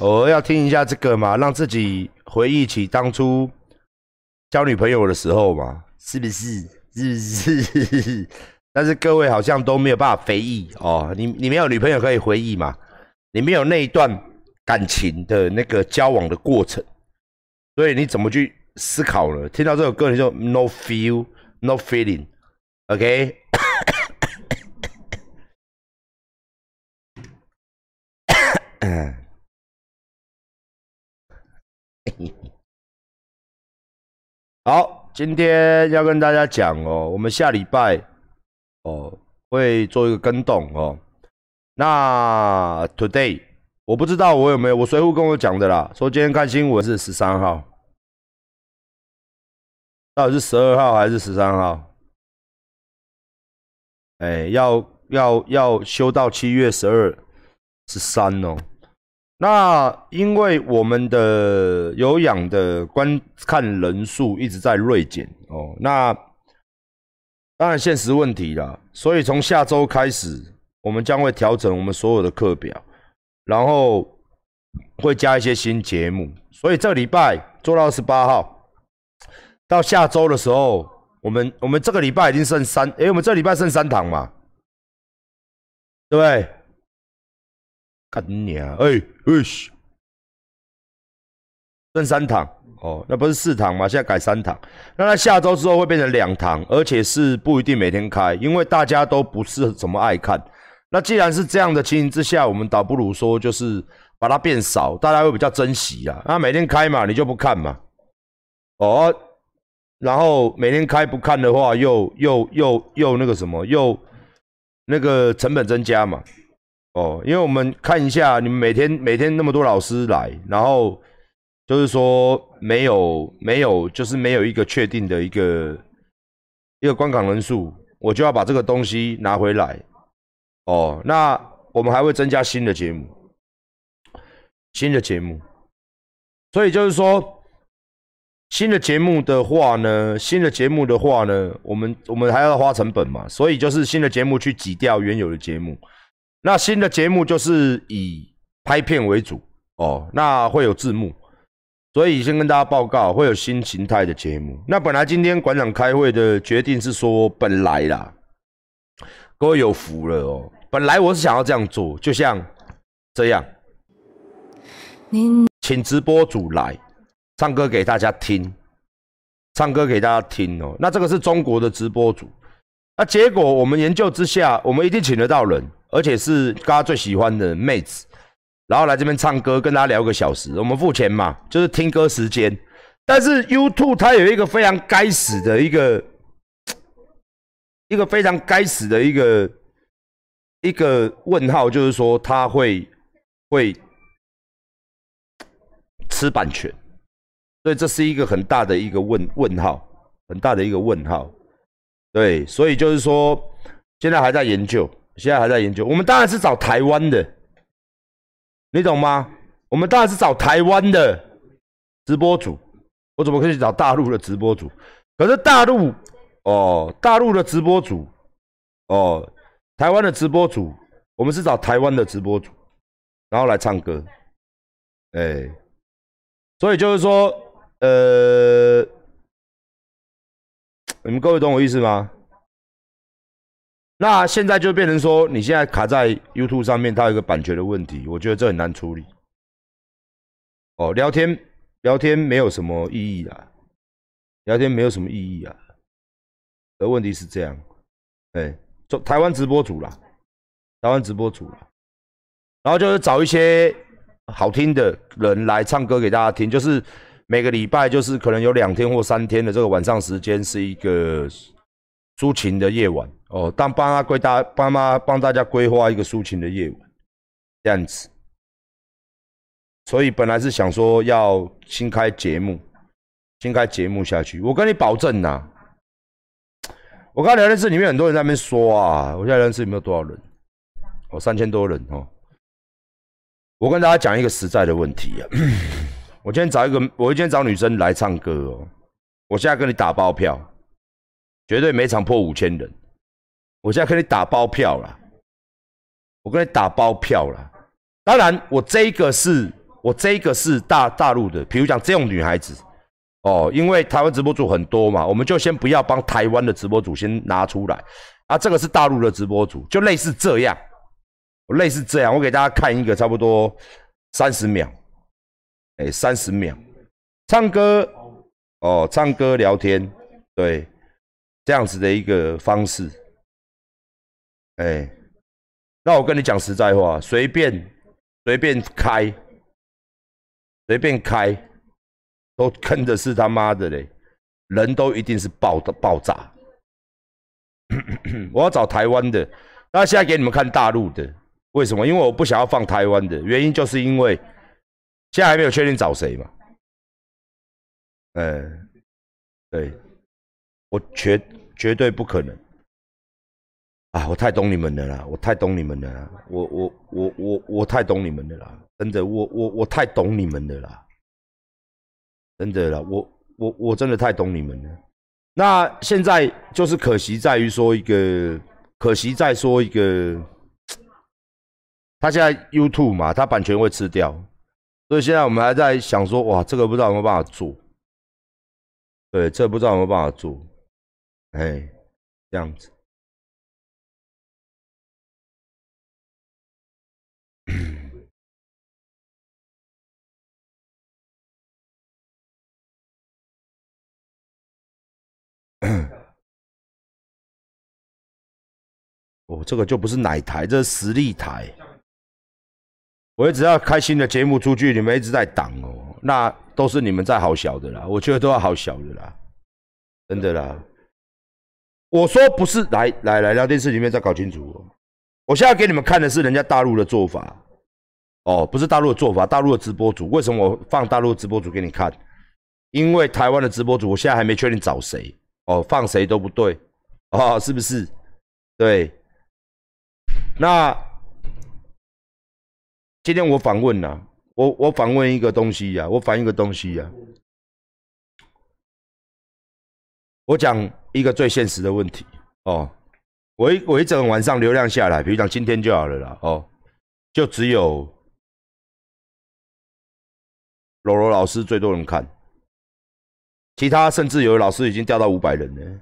偶尔要听一下这个嘛，让自己回忆起当初交女朋友的时候嘛，是不是？是不是？但是各位好像都没有办法回忆哦，你你没有女朋友可以回忆嘛？你没有那一段感情的那个交往的过程，所以你怎么去思考呢？听到这首歌你就 no feel no feeling，OK？好，今天要跟大家讲哦，我们下礼拜哦会做一个跟动哦。那 today 我不知道我有没有，我随扈跟我讲的啦，说今天看新闻是十三号，到底是十二号还是十三号？哎，要要要修到七月十二十三哦。那因为我们的有氧的观看人数一直在锐减哦，那当然现实问题啦，所以从下周开始，我们将会调整我们所有的课表，然后会加一些新节目。所以这礼拜做到十八号，到下周的时候，我们我们这个礼拜已经剩三，哎，我们这礼拜剩三堂嘛，对不对？干你啊！哎哎嘘，剩三堂哦，那不是四堂吗？现在改三堂，那它下周之后会变成两堂，而且是不一定每天开，因为大家都不是怎么爱看。那既然是这样的情形之下，我们倒不如说就是把它变少，大家会比较珍惜啊。那每天开嘛，你就不看嘛，哦，然后每天开不看的话，又又又又那个什么，又那个成本增加嘛。哦，因为我们看一下，你们每天每天那么多老师来，然后就是说没有没有，就是没有一个确定的一个一个观看人数，我就要把这个东西拿回来。哦，那我们还会增加新的节目，新的节目。所以就是说，新的节目的话呢，新的节目的话呢，我们我们还要花成本嘛，所以就是新的节目去挤掉原有的节目。那新的节目就是以拍片为主哦，那会有字幕，所以先跟大家报告会有新形态的节目。那本来今天馆长开会的决定是说，本来啦，各位有福了哦，本来我是想要这样做，就像这样，请直播主来唱歌给大家听，唱歌给大家听哦。那这个是中国的直播主，那结果我们研究之下，我们一定请得到人。而且是大家最喜欢的妹子，然后来这边唱歌，跟大家聊个小时，我们付钱嘛，就是听歌时间。但是 YouTube 它有一个非常该死的一个，一个非常该死的一个一个问号，就是说它会会吃版权，所以这是一个很大的一个问问号，很大的一个问号。对，所以就是说现在还在研究。现在还在研究，我们当然是找台湾的，你懂吗？我们当然是找台湾的直播主，我怎么可以找大陆的直播主？可是大陆哦，大陆的直播主哦，台湾的直播主，我们是找台湾的直播主，然后来唱歌，哎，所以就是说，呃，你们各位懂我意思吗？那现在就变成说，你现在卡在 YouTube 上面，它有一个版权的问题，我觉得这很难处理。哦，聊天聊天没有什么意义啊，聊天没有什么意义啊。的问题是这样，哎，做台湾直播主啦，台湾直播主啦，然后就是找一些好听的人来唱歌给大家听，就是每个礼拜就是可能有两天或三天的这个晚上时间是一个抒情的夜晚。哦，当帮他规大帮妈帮大家规划一个抒情的夜晚，这样子。所以本来是想说要新开节目，新开节目下去。我跟你保证呐，我刚聊天室里面很多人在那边说啊，我现在聊天室里面有多少人？哦，三千多人哦。我跟大家讲一个实在的问题啊，我今天找一个，我今天找女生来唱歌哦。我现在跟你打包票，绝对每场破五千人。我现在跟你打包票了，我跟你打包票了。当然，我这个是我这个是大大陆的，比如讲这种女孩子，哦，因为台湾直播主很多嘛，我们就先不要帮台湾的直播主先拿出来，啊，这个是大陆的直播主，就类似这样，类似这样，我给大家看一个差不多三十秒，哎，三十秒，唱歌，哦，唱歌聊天，对，这样子的一个方式，哎，那我跟你讲实在话，随便随便开。随便开，都坑的是他妈的嘞，人都一定是爆的爆炸。我要找台湾的，那现在给你们看大陆的，为什么？因为我不想要放台湾的原因，就是因为现在还没有确定找谁嘛。嗯，对，我绝绝对不可能。啊，我太懂你们的啦，我太懂你们的啦，我我我我我太懂你们的啦。真的，我我我太懂你们的啦，真的啦，我我我真的太懂你们了。那现在就是可惜在于说一个，可惜在说一个，他现在 YouTube 嘛，他版权会吃掉，所以现在我们还在想说，哇，这个不知道有没有办法做，对，这不知道有没有办法做，哎，这样子。哦，这个就不是奶台，这是实力台。我一直要开新的节目出去，你们一直在挡哦，那都是你们在好小的啦。我觉得都要好小的啦，真的啦。我说不是，来来来，聊电视里面再搞清楚。我现在给你们看的是人家大陆的做法，哦，不是大陆的做法，大陆的直播主。为什么我放大陆的直播主给你看？因为台湾的直播主，我现在还没确定找谁。哦，放谁都不对，哦，是不是？对。那今天我访问了，我我访问一个东西呀，我反映一个东西呀，我讲一个最现实的问题哦。我一我一整晚上流量下来，比如讲今天就好了啦，哦，就只有柔柔老师最多人看。其他甚至有的老师已经掉到五百人了，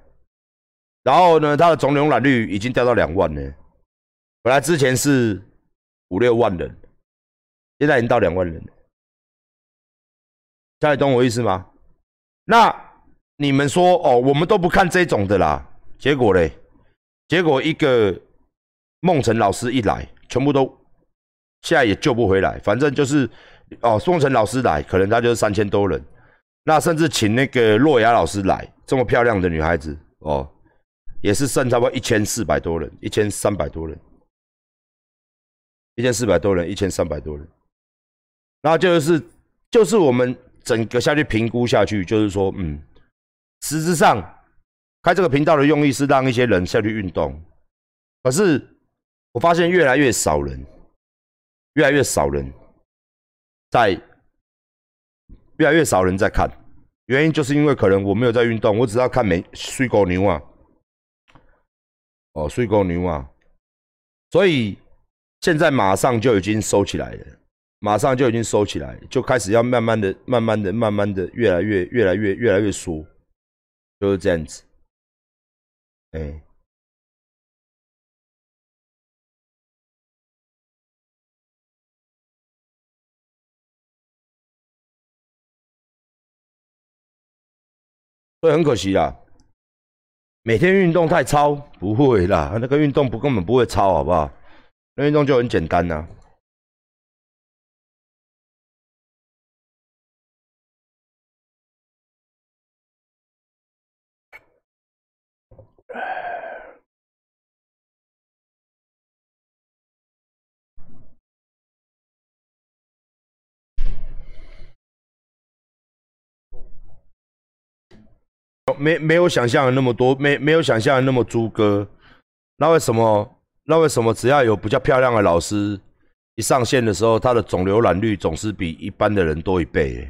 然后呢，他的总浏览率已经掉到两万了。本来之前是五六万人，现在已经到两万人。大家懂我意思吗？那你们说哦，我们都不看这种的啦。结果嘞，结果一个梦辰老师一来，全部都现在也救不回来。反正就是哦，梦辰老师来，可能他就是三千多人。那甚至请那个洛雅老师来，这么漂亮的女孩子哦，也是剩差不多一千四百多人，一千三百多人，一千四百多人，一千三百多人。然后就是就是我们整个下去评估下去，就是说，嗯，实质上开这个频道的用意是让一些人下去运动，可是我发现越来越少人，越来越少人在。越来越少人在看，原因就是因为可能我没有在运动，我只要看美睡狗牛啊，哦，睡狗牛啊，所以现在马上就已经收起来了，马上就已经收起来，就开始要慢慢的、慢慢的、慢慢的，越来越、越来越、越来越缩，就是这样子，哎。所以很可惜啦，每天运动太超不会啦，那个运动不根本不会超，好不好？那运动就很简单呐。没没有想象的那么多，没没有想象的那么猪哥。那为什么？那为什么只要有比较漂亮的老师一上线的时候，他的总浏览率总是比一般的人多一倍？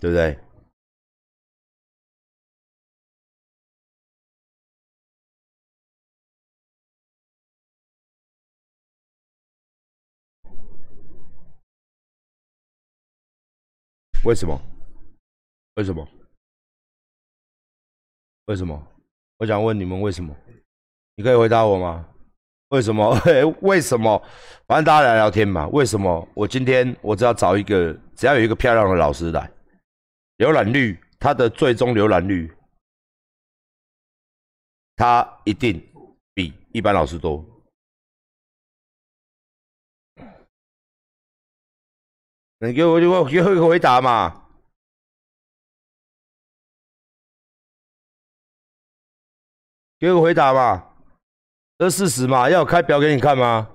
对不对？为什么？为什么？为什么？我想问你们为什么？你可以回答我吗？为什么？为什么？反正大家来聊天嘛。为什么？我今天我只要找一个，只要有一个漂亮的老师来，浏览率，他的最终浏览率，他一定比一般老师多。你给我给我 给我一个回答嘛？给我回答嘛？这是事实嘛？要我开表给你看吗？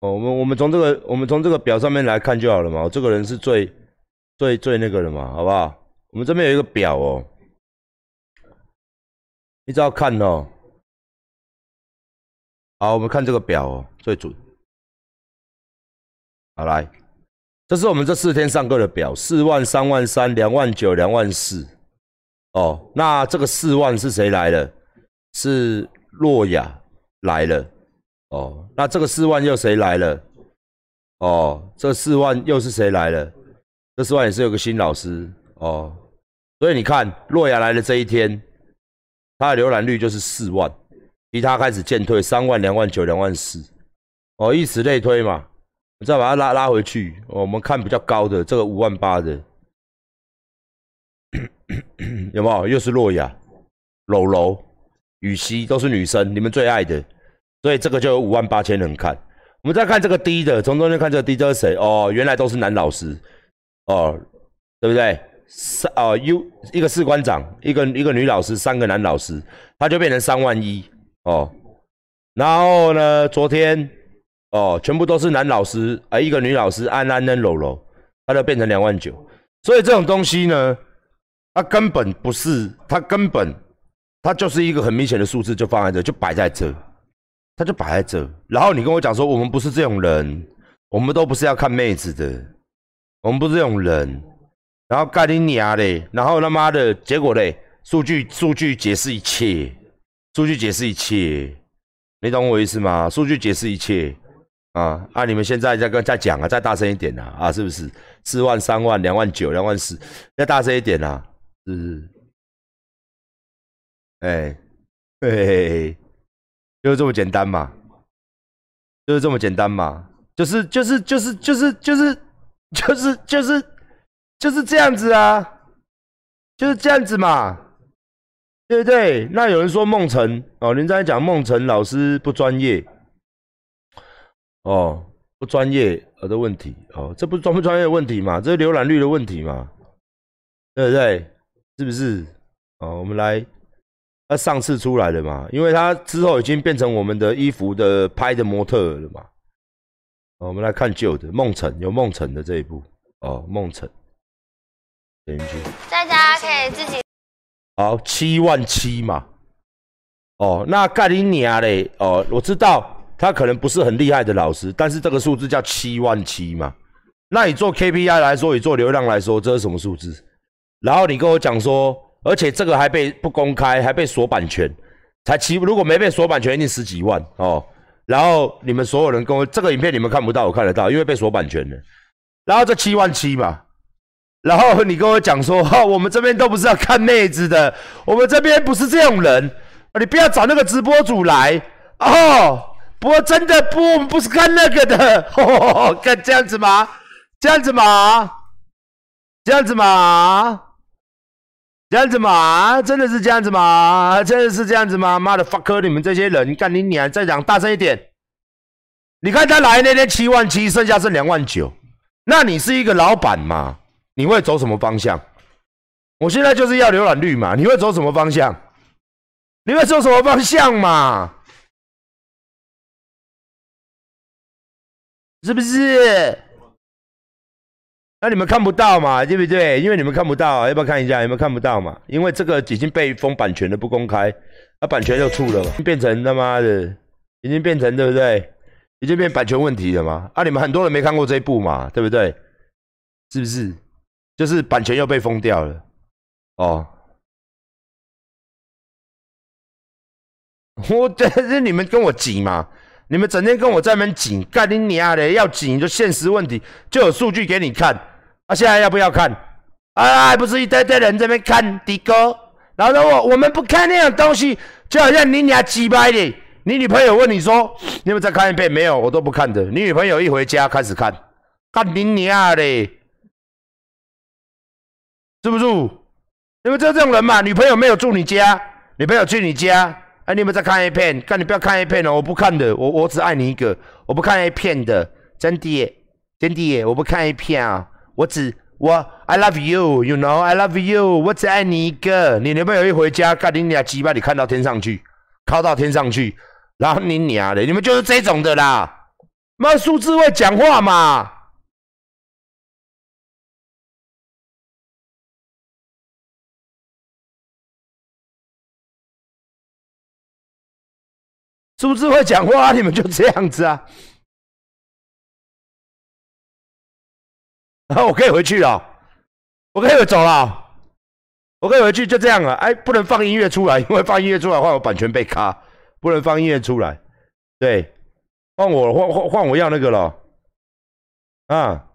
哦，我们我们从这个我们从这个表上面来看就好了嘛。我这个人是最最最那个的嘛，好不好？我们这边有一个表哦，你只要看哦。好，我们看这个表哦，最准。好来，这是我们这四天上课的表，四万、三万三、两万九、两万四。哦，那这个四万是谁来了？是洛雅来了。哦，那这个四万又谁来了？哦，这四万又是谁来了？这四万也是有个新老师。哦，所以你看，洛雅来的这一天，它的浏览率就是四万，其他开始渐退，三万、两万九、两万四。哦，以此类推嘛，再把它拉拉回去。我们看比较高的这个五万八的。有没有？又是洛雅、柔柔、雨熙，都是女生，你们最爱的，所以这个就有五万八千人看。我们再看这个低的，从中间看这个低，这是谁？哦，原来都是男老师，哦，对不对？三哦，U 一个士官长，一个一个女老师，三个男老师，他就变成三万一哦。然后呢，昨天哦，全部都是男老师，啊，一个女老师，安安跟柔柔，他就变成两万九。所以这种东西呢？它根本不是，它根本，它就是一个很明显的数字，就放在这，就摆在这，它就摆在这。然后你跟我讲说，我们不是这种人，我们都不是要看妹子的，我们不是这种人。然后盖你娘嘞，然后他妈的结果嘞，数据数据解释一切，数据解释一切，你懂我意思吗？数据解释一切啊！啊，你们现在在跟在讲啊，再大声一点呐啊，是不是？四万、三万、两万九、两万四，再大声一点呐！是，哎，嘿嘿嘿，就是这么简单嘛，就是这么简单嘛，就是就是就是就是就是就是就是就是这样子啊，就是这样子嘛，对不对？那有人说梦辰哦，您在讲梦辰老师不专业，哦，不专业的问题哦，这不是专不专业的问题嘛，这是浏览率的问题嘛，对不对？是不是？哦，我们来，他上次出来的嘛，因为他之后已经变成我们的衣服的拍的模特了嘛。我们来看旧的梦辰，有梦辰的这一部哦，梦辰，点进去，大家可以自己。好，七万七嘛。哦，那盖里尼亚嘞？哦，我知道他可能不是很厉害的老师，但是这个数字叫七万七嘛。那你做 KPI 来说，你做流量来说，这是什么数字？然后你跟我讲说，而且这个还被不公开，还被锁版权，才七，如果没被锁版权，一定十几万哦。然后你们所有人跟我，这个影片你们看不到，我看得到，因为被锁版权了。然后这七万七嘛，然后你跟我讲说，哈，我们这边都不是要看妹子的，我们这边不是这种人，你不要找那个直播主来哦。不过真的不，我们不是看那个的，看这样子吗？这样子吗？这样子吗？这样子吗？真的是这样子吗？真的是这样子吗？妈的，fuck 你们这些人，干你娘！再讲大声一点。你看他来那天七万七，剩下是两万九。那你是一个老板嘛？你会走什么方向？我现在就是要浏览率嘛？你会走什么方向？你会走什么方向嘛？是不是？那你们看不到嘛，对不对？因为你们看不到，要不要看一下？有没有看不到嘛？因为这个已经被封版权的，不公开，那版权就出了嘛，变成他妈的，已经变成对不对？已经变版权问题了嘛？啊，你们很多人没看过这一部嘛，对不对？是不是？就是版权又被封掉了，哦。我这是你们跟我挤嘛？你们整天跟我在那边紧，干你娘的！要紧就现实问题，就有数据给你看。啊，现在要不要看？啊，还不是一堆堆人这边看的哥，然后说我我们不看那种东西，就好像你俩鸡掰的。你女朋友问你说，你有没有再看一遍？没有，我都不看的。你女朋友一回家开始看，看你娘的，是不是？你们就这种人嘛？女朋友没有住你家，女朋友去你家。哎，你有没有在看 A 片？看你不要看 A 片哦，我不看的，我我只爱你一个，我不看 A 片的，真的，真的，我不看 A 片啊，我只我 I love you，you know，I love you，我只爱你一个。你女朋友一回家，干你俩鸡巴，你看到天上去，靠到天上去，然后你娘的，你们就是这种的啦，妈数字会讲话嘛。是不是会讲话啊？你们就这样子啊？啊，我可以回去了，我可以走了，我可以回去，就这样了。哎，不能放音乐出来，因为放音乐出来，的话我版权被卡，不能放音乐出来。对，换我换换换我要那个了。啊，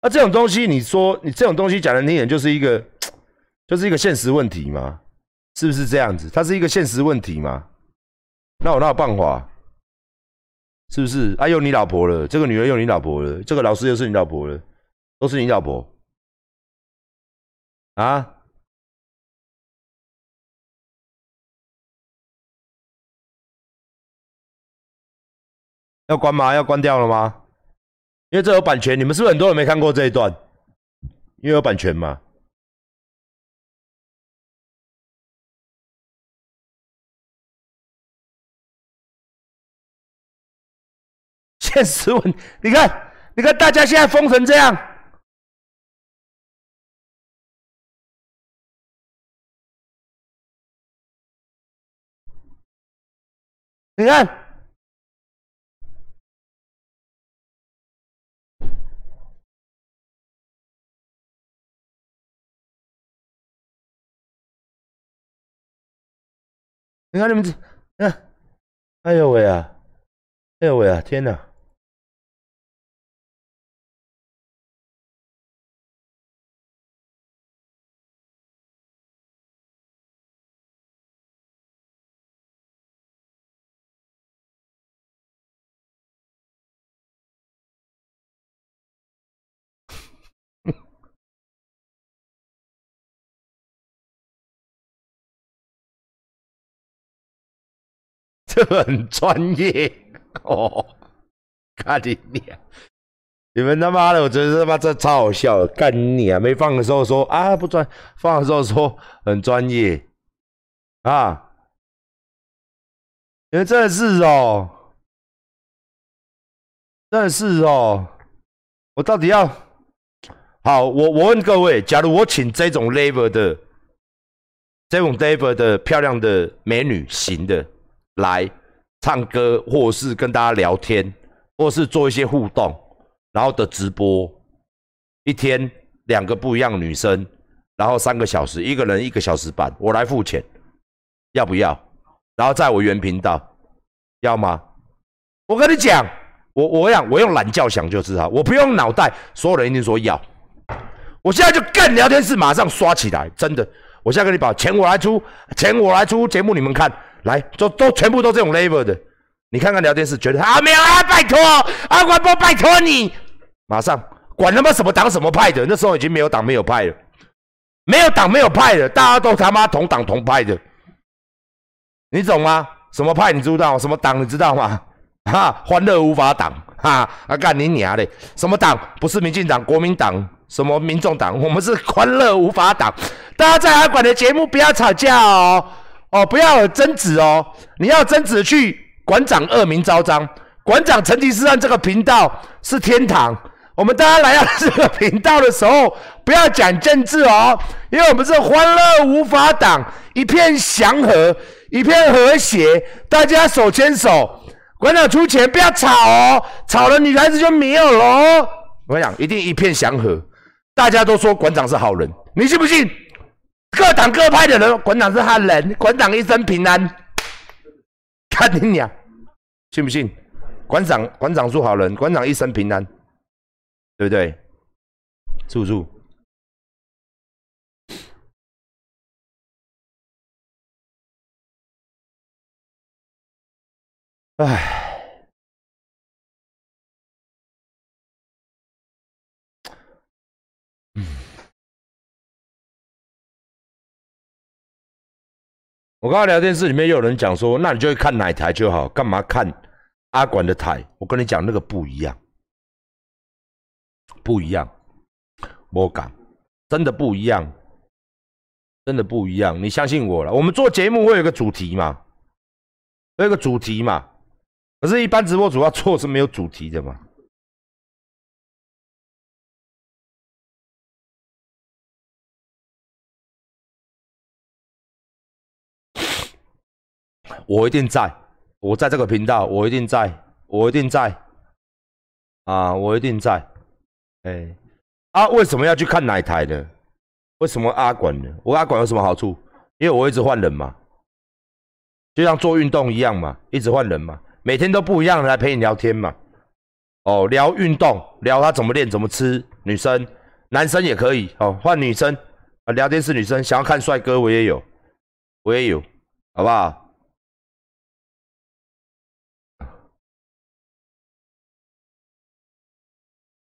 那这种东西，你说你这种东西讲的听点，就是一个，就是一个现实问题嘛？是不是这样子？它是一个现实问题嘛？那我哪有办法？是不是？啊，有你老婆了，这个女人有你老婆了，这个老师又是你老婆了，都是你老婆啊？要关吗？要关掉了吗？因为这有版权，你们是不是很多人没看过这一段？因为有版权嘛。现实问，你看，你看，大家现在疯成这样，你看，你看你们这，看，哎呦喂啊，哎呦喂啊，天哪！这很专业 哦，看你脸，你们他妈的，我觉得他妈这超好笑，干你啊！没放的时候说啊不专，放的时候说很专业啊，你们真的是哦，真的是哦，我到底要好？我我问各位，假如我请这种 level 的，这种 level 的漂亮的美女型的。来唱歌，或是跟大家聊天，或是做一些互动，然后的直播，一天两个不一样女生，然后三个小时，一个人一个小时半，我来付钱，要不要？然后在我原频道，要吗？我跟你讲，我我讲，我用懒觉想就知道，我不用脑袋，所有人一定说要。我现在就干聊天室，马上刷起来，真的。我现在跟你保，钱我来出，钱我来出，节目你们看。来，都都全部都这种 level 的，你看看聊天室，觉得啊没有啊，拜托阿关波，拜托你，马上管他妈什么党什么派的，那时候已经没有党没有派了，没有党没有派的，大家都他妈同党同派的，你懂吗？什么派你知道？什么党你知道吗？哈，欢乐无法党，哈啊干你娘的！什么党？不是民进党、国民党，什么民众党？我们是欢乐无法党。大家在阿管的节目不要吵架哦。哦，不要有争执哦！你要争执去馆长恶名昭彰，馆长成吉思汗这个频道是天堂。我们大家来到这个频道的时候，不要讲政治哦，因为我们是欢乐无法挡，一片祥和，一片和谐，大家手牵手。馆长出钱，不要吵哦，吵了女孩子就没有喽。我跟你讲，一定一片祥和，大家都说馆长是好人，你信不信？各党各派的人，馆长是汉人，馆长一生平安。看你俩，信不信？馆长，馆长是好人，馆长一生平安，对不对？祝祝。唉，我刚刚聊天室里面又有人讲说，那你就会看哪台就好，干嘛看阿管的台？我跟你讲，那个不一样，不一样，我敢，真的不一样，真的不一样，你相信我了。我们做节目会有个主题嘛，有个主题嘛。可是，一般直播主要做是没有主题的嘛？我一定在，我在这个频道，我一定在，我一定在，啊，我一定在。哎，啊，为什么要去看哪台呢？为什么阿管呢？我阿管有什么好处？因为我一直换人嘛，就像做运动一样嘛，一直换人嘛。每天都不一样的来陪你聊天嘛，哦，聊运动，聊他怎么练，怎么吃，女生、男生也可以哦，换女生啊，聊天是女生，想要看帅哥我也有，我也有，好不好？